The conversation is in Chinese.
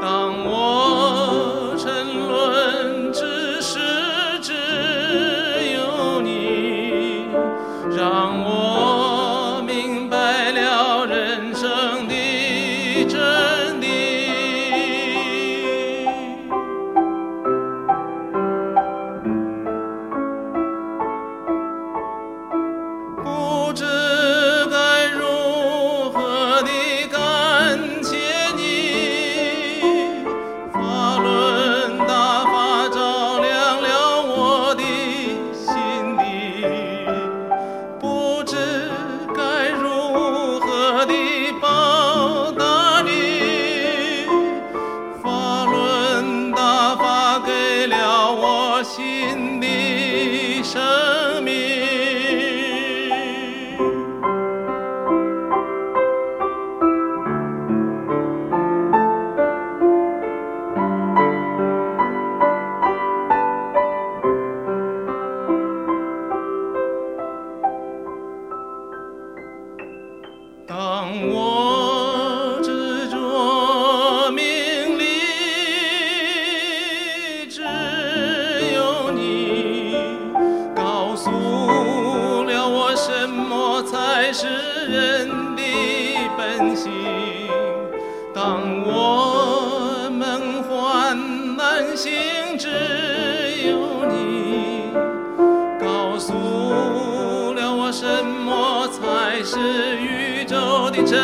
当我沉沦之时，只有你。新的生。真心。当我们患难行，只有你告诉了我什么才是宇宙的真